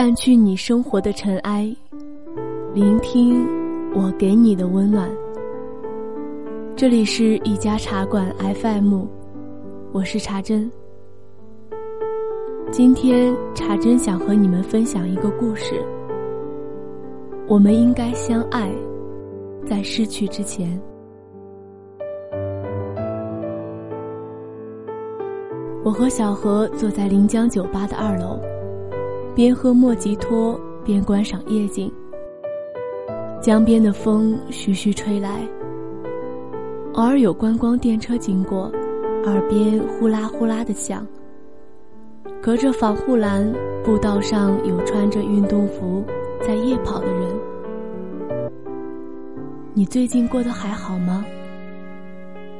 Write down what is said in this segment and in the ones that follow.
淡去你生活的尘埃，聆听我给你的温暖。这里是一家茶馆 FM，我是茶珍。今天茶珍想和你们分享一个故事。我们应该相爱，在失去之前。我和小何坐在临江酒吧的二楼，边喝莫吉托边观赏夜景。江边的风徐徐吹来，偶尔有观光电车经过，耳边呼啦呼啦的响。隔着防护栏，步道上有穿着运动服在夜跑的人。你最近过得还好吗？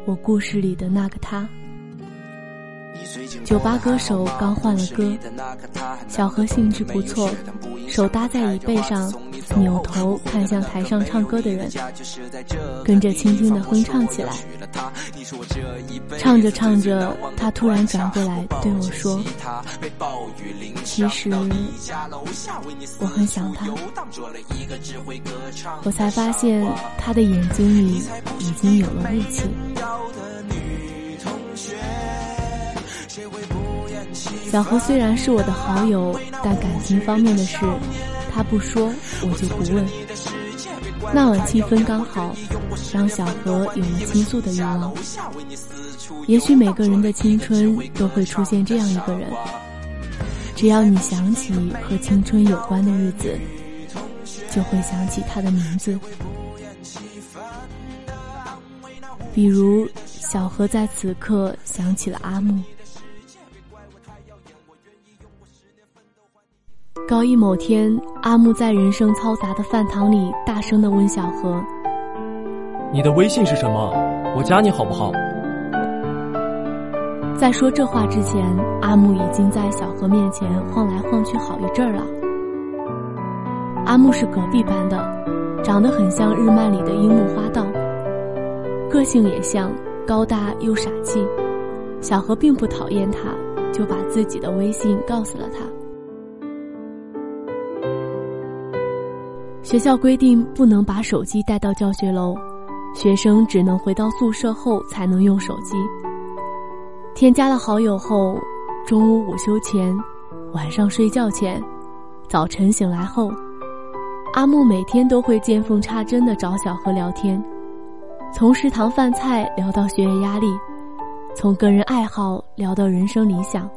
我故事里的那个他。酒吧歌手刚换了歌，小何兴致不错，手搭在椅背上，扭头看向台上唱歌的人，跟着轻轻的哼唱起来。唱着唱着，他突然转过来对我说：“其实我很想他。”我才发现他的眼睛里已经有了雾气。小何虽然是我的好友，但感情方面的事，他不说，我就不问。那晚气氛刚好，让小何有了倾诉的欲望。也许每个人的青春都会出现这样一个人，只要你想起和青春有关的日子，就会想起他的名字。比如，小何在此刻想起了阿木。高一某天，阿木在人声嘈杂的饭堂里大声的问小何：“你的微信是什么？我加你好不好？”在说这话之前，阿木已经在小何面前晃来晃去好一阵儿了。阿木是隔壁班的，长得很像日漫里的樱木花道，个性也像，高大又傻气。小何并不讨厌他，就把自己的微信告诉了他。学校规定不能把手机带到教学楼，学生只能回到宿舍后才能用手机。添加了好友后，中午午休前、晚上睡觉前、早晨醒来后，阿木每天都会见缝插针的找小何聊天，从食堂饭菜聊到学业压力，从个人爱好聊到人生理想，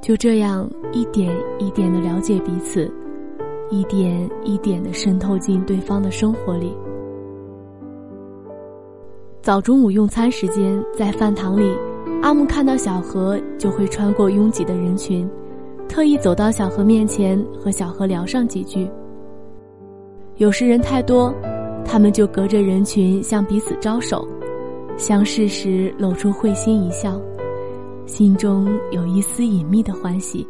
就这样一点一点的了解彼此。一点一点的渗透进对方的生活里。早中午用餐时间，在饭堂里，阿木看到小何就会穿过拥挤的人群，特意走到小何面前和小何聊上几句。有时人太多，他们就隔着人群向彼此招手，相视时露出会心一笑，心中有一丝隐秘的欢喜。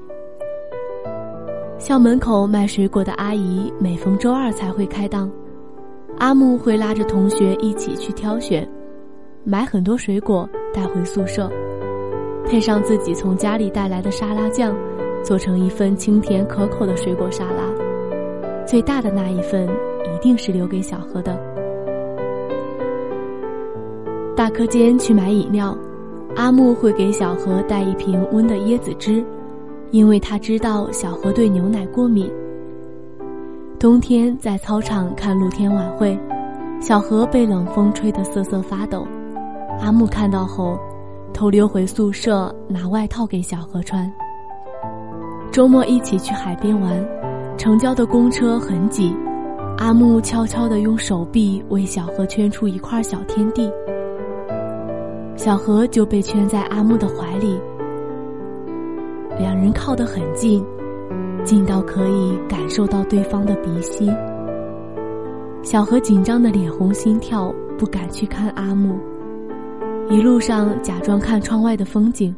校门口卖水果的阿姨每逢周二才会开档，阿木会拉着同学一起去挑选，买很多水果带回宿舍，配上自己从家里带来的沙拉酱，做成一份清甜可口的水果沙拉。最大的那一份一定是留给小何的。大课间去买饮料，阿木会给小何带一瓶温的椰子汁。因为他知道小何对牛奶过敏。冬天在操场看露天晚会，小何被冷风吹得瑟瑟发抖。阿木看到后，偷溜回宿舍拿外套给小何穿。周末一起去海边玩，城郊的公车很挤，阿木悄悄地用手臂为小何圈出一块小天地，小何就被圈在阿木的怀里。两人靠得很近，近到可以感受到对方的鼻息。小何紧张的脸红心跳，不敢去看阿木，一路上假装看窗外的风景。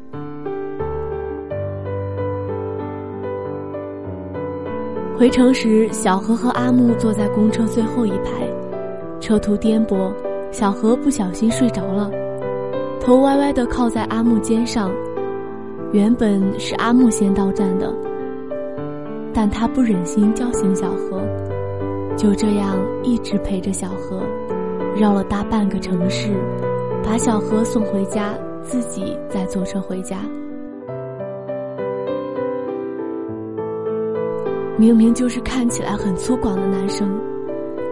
回城时，小何和阿木坐在公车最后一排，车途颠簸，小何不小心睡着了，头歪歪的靠在阿木肩上。原本是阿木先到站的，但他不忍心叫醒小何，就这样一直陪着小何，绕了大半个城市，把小何送回家，自己再坐车回家。明明就是看起来很粗犷的男生，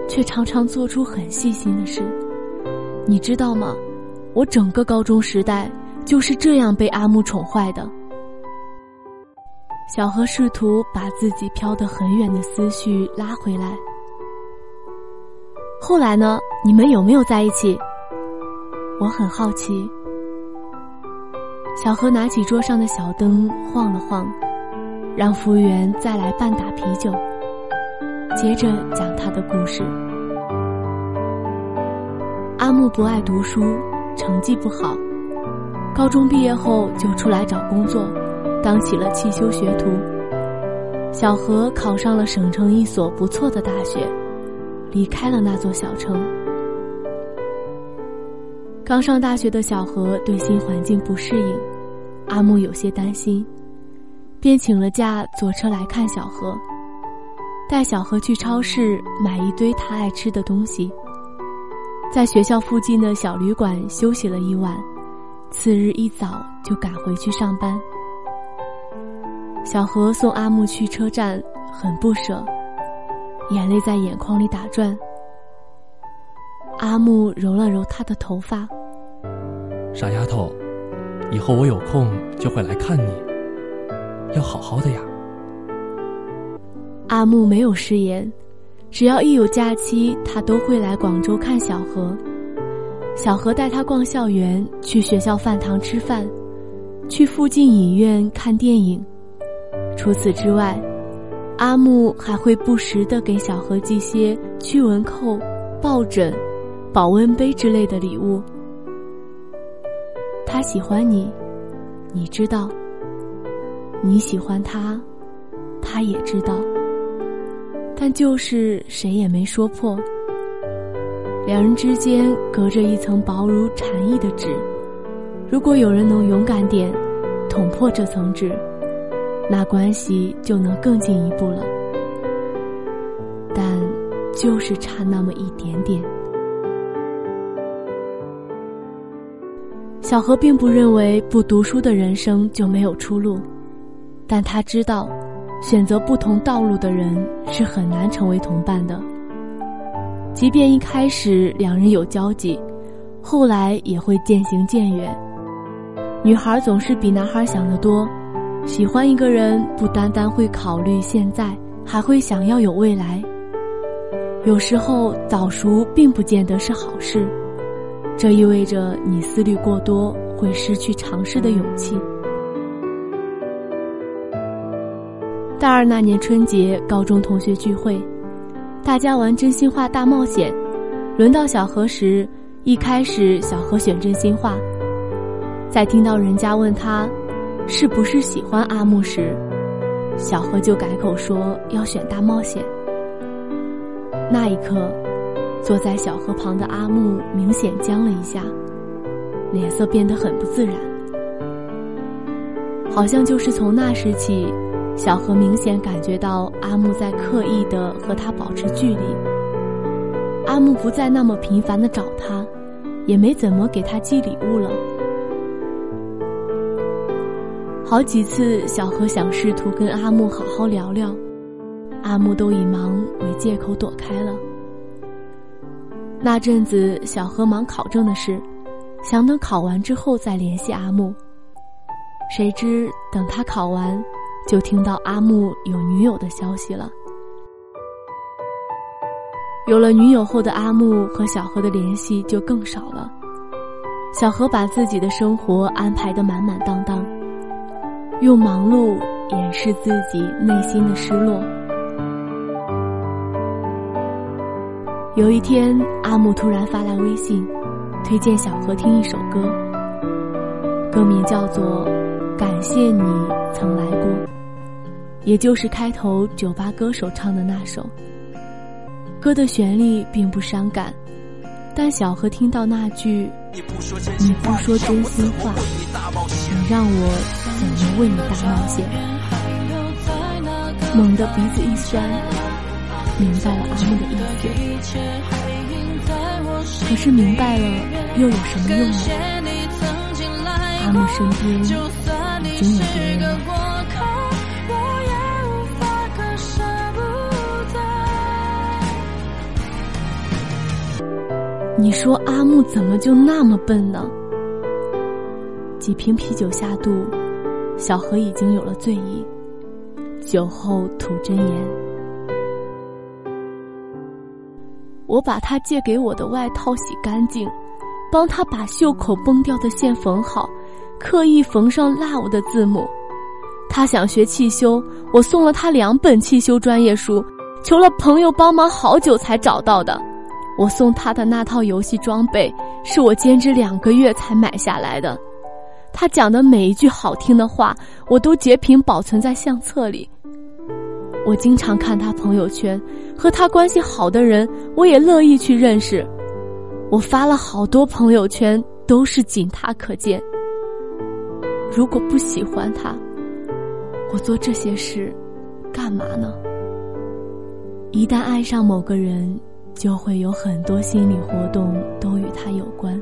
却常常做出很细心的事。你知道吗？我整个高中时代就是这样被阿木宠坏的。小何试图把自己飘得很远的思绪拉回来。后来呢？你们有没有在一起？我很好奇。小何拿起桌上的小灯晃了晃，让服务员再来半打啤酒，接着讲他的故事。阿木不爱读书，成绩不好，高中毕业后就出来找工作。当起了汽修学徒，小何考上了省城一所不错的大学，离开了那座小城。刚上大学的小何对新环境不适应，阿木有些担心，便请了假坐车来看小何，带小何去超市买一堆他爱吃的东西，在学校附近的小旅馆休息了一晚，次日一早就赶回去上班。小何送阿木去车站，很不舍，眼泪在眼眶里打转。阿木揉了揉他的头发，傻丫头，以后我有空就会来看你，要好好的呀。阿木没有食言，只要一有假期，他都会来广州看小何。小何带他逛校园，去学校饭堂吃饭，去附近影院看电影。除此之外，阿木还会不时的给小何寄些驱蚊扣、抱枕、保温杯之类的礼物。他喜欢你，你知道；你喜欢他，他也知道。但就是谁也没说破。两人之间隔着一层薄如蝉翼的纸，如果有人能勇敢点，捅破这层纸。那关系就能更进一步了，但就是差那么一点点。小何并不认为不读书的人生就没有出路，但他知道，选择不同道路的人是很难成为同伴的。即便一开始两人有交集，后来也会渐行渐远。女孩总是比男孩想得多。喜欢一个人，不单单会考虑现在，还会想要有未来。有时候早熟并不见得是好事，这意味着你思虑过多，会失去尝试的勇气。大二那年春节，高中同学聚会，大家玩真心话大冒险，轮到小何时，一开始小何选真心话，在听到人家问他。是不是喜欢阿木时，小何就改口说要选大冒险。那一刻，坐在小河旁的阿木明显僵了一下，脸色变得很不自然。好像就是从那时起，小何明显感觉到阿木在刻意的和他保持距离。阿木不再那么频繁的找他，也没怎么给他寄礼物了。好几次，小何想试图跟阿木好好聊聊，阿木都以忙为借口躲开了。那阵子，小何忙考证的事，想等考完之后再联系阿木。谁知等他考完，就听到阿木有女友的消息了。有了女友后的阿木和小何的联系就更少了。小何把自己的生活安排得满满当当。用忙碌掩饰自己内心的失落。有一天，阿木突然发来微信，推荐小何听一首歌，歌名叫做《感谢你曾来过》，也就是开头酒吧歌手唱的那首。歌的旋律并不伤感，但小何听到那句“你不说真心话，你让我”。怎么为你大冒险？猛地鼻子一酸，明白了阿木的意思。可是明白了又有什么用呢？阿木身边已经有别人了。你说阿木怎么就那么笨呢？几瓶啤酒下肚，小何已经有了醉意。酒后吐真言，我把他借给我的外套洗干净，帮他把袖口崩掉的线缝好，刻意缝上 “love” 的字母。他想学汽修，我送了他两本汽修专业书，求了朋友帮忙好久才找到的。我送他的那套游戏装备，是我兼职两个月才买下来的。他讲的每一句好听的话，我都截屏保存在相册里。我经常看他朋友圈，和他关系好的人，我也乐意去认识。我发了好多朋友圈，都是仅他可见。如果不喜欢他，我做这些事，干嘛呢？一旦爱上某个人，就会有很多心理活动都与他有关。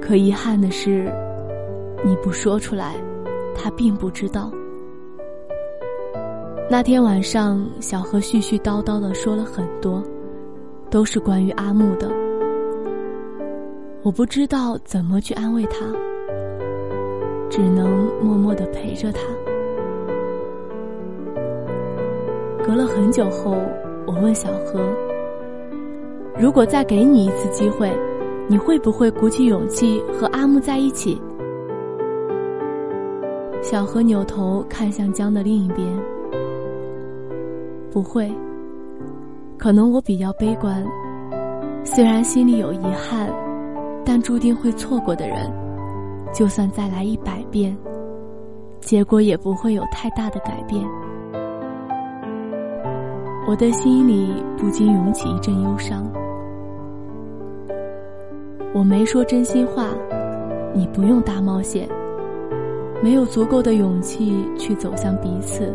可遗憾的是，你不说出来，他并不知道。那天晚上，小何絮絮叨叨的说了很多，都是关于阿木的。我不知道怎么去安慰他，只能默默的陪着他。隔了很久后，我问小何：“如果再给你一次机会？”你会不会鼓起勇气和阿木在一起？小何扭头看向江的另一边，不会。可能我比较悲观，虽然心里有遗憾，但注定会错过的人，就算再来一百变，结果也不会有太大的改变。我的心里不禁涌起一阵忧伤。我没说真心话，你不用大冒险。没有足够的勇气去走向彼此，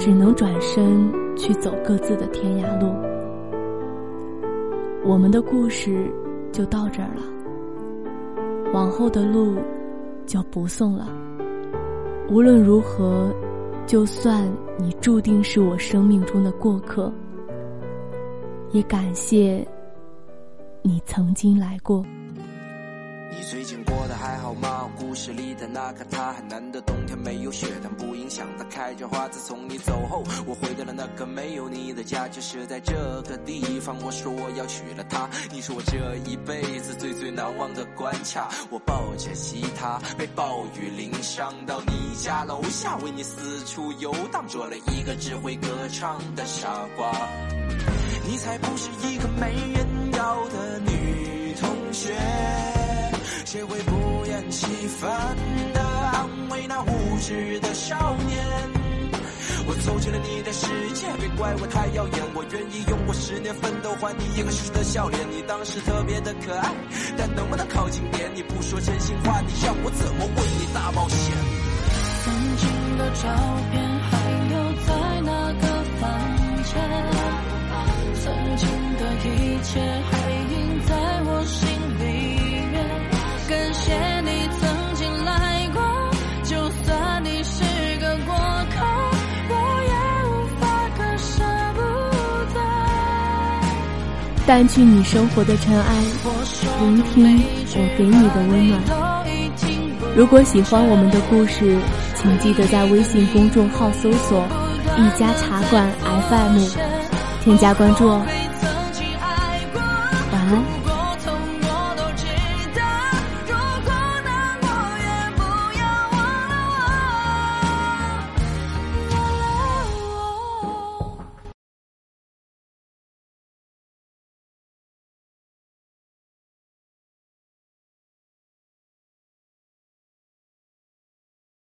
只能转身去走各自的天涯路。我们的故事就到这儿了，往后的路就不送了。无论如何，就算你注定是我生命中的过客，也感谢。你曾经来过。你最近过得还好吗？故事里的那个他，还难得冬天没有雪，但不影响他开着花。自从你走后，我回到了那个没有你的家，就是在这个地方。我说我要娶了她，你是我这一辈子最最难忘的关卡。我抱着吉他，被暴雨淋伤，到你家楼下为你四处游荡，做了一个只会歌唱的傻瓜。你才不是一个没人要的女同学，烦的安慰那无知的少年？我走进了你的世界，别怪我太耀眼，我愿意用我十年奋斗换你一个熟的笑脸。你当时特别的可爱，但能不能靠近点？你不说真心话，你让我怎么为你大冒险？曾经的照片还淡去你生活的尘埃，聆听我给你的温暖。如果喜欢我们的故事，请记得在微信公众号搜索“一家茶馆 FM”。添加关注哦，晚安。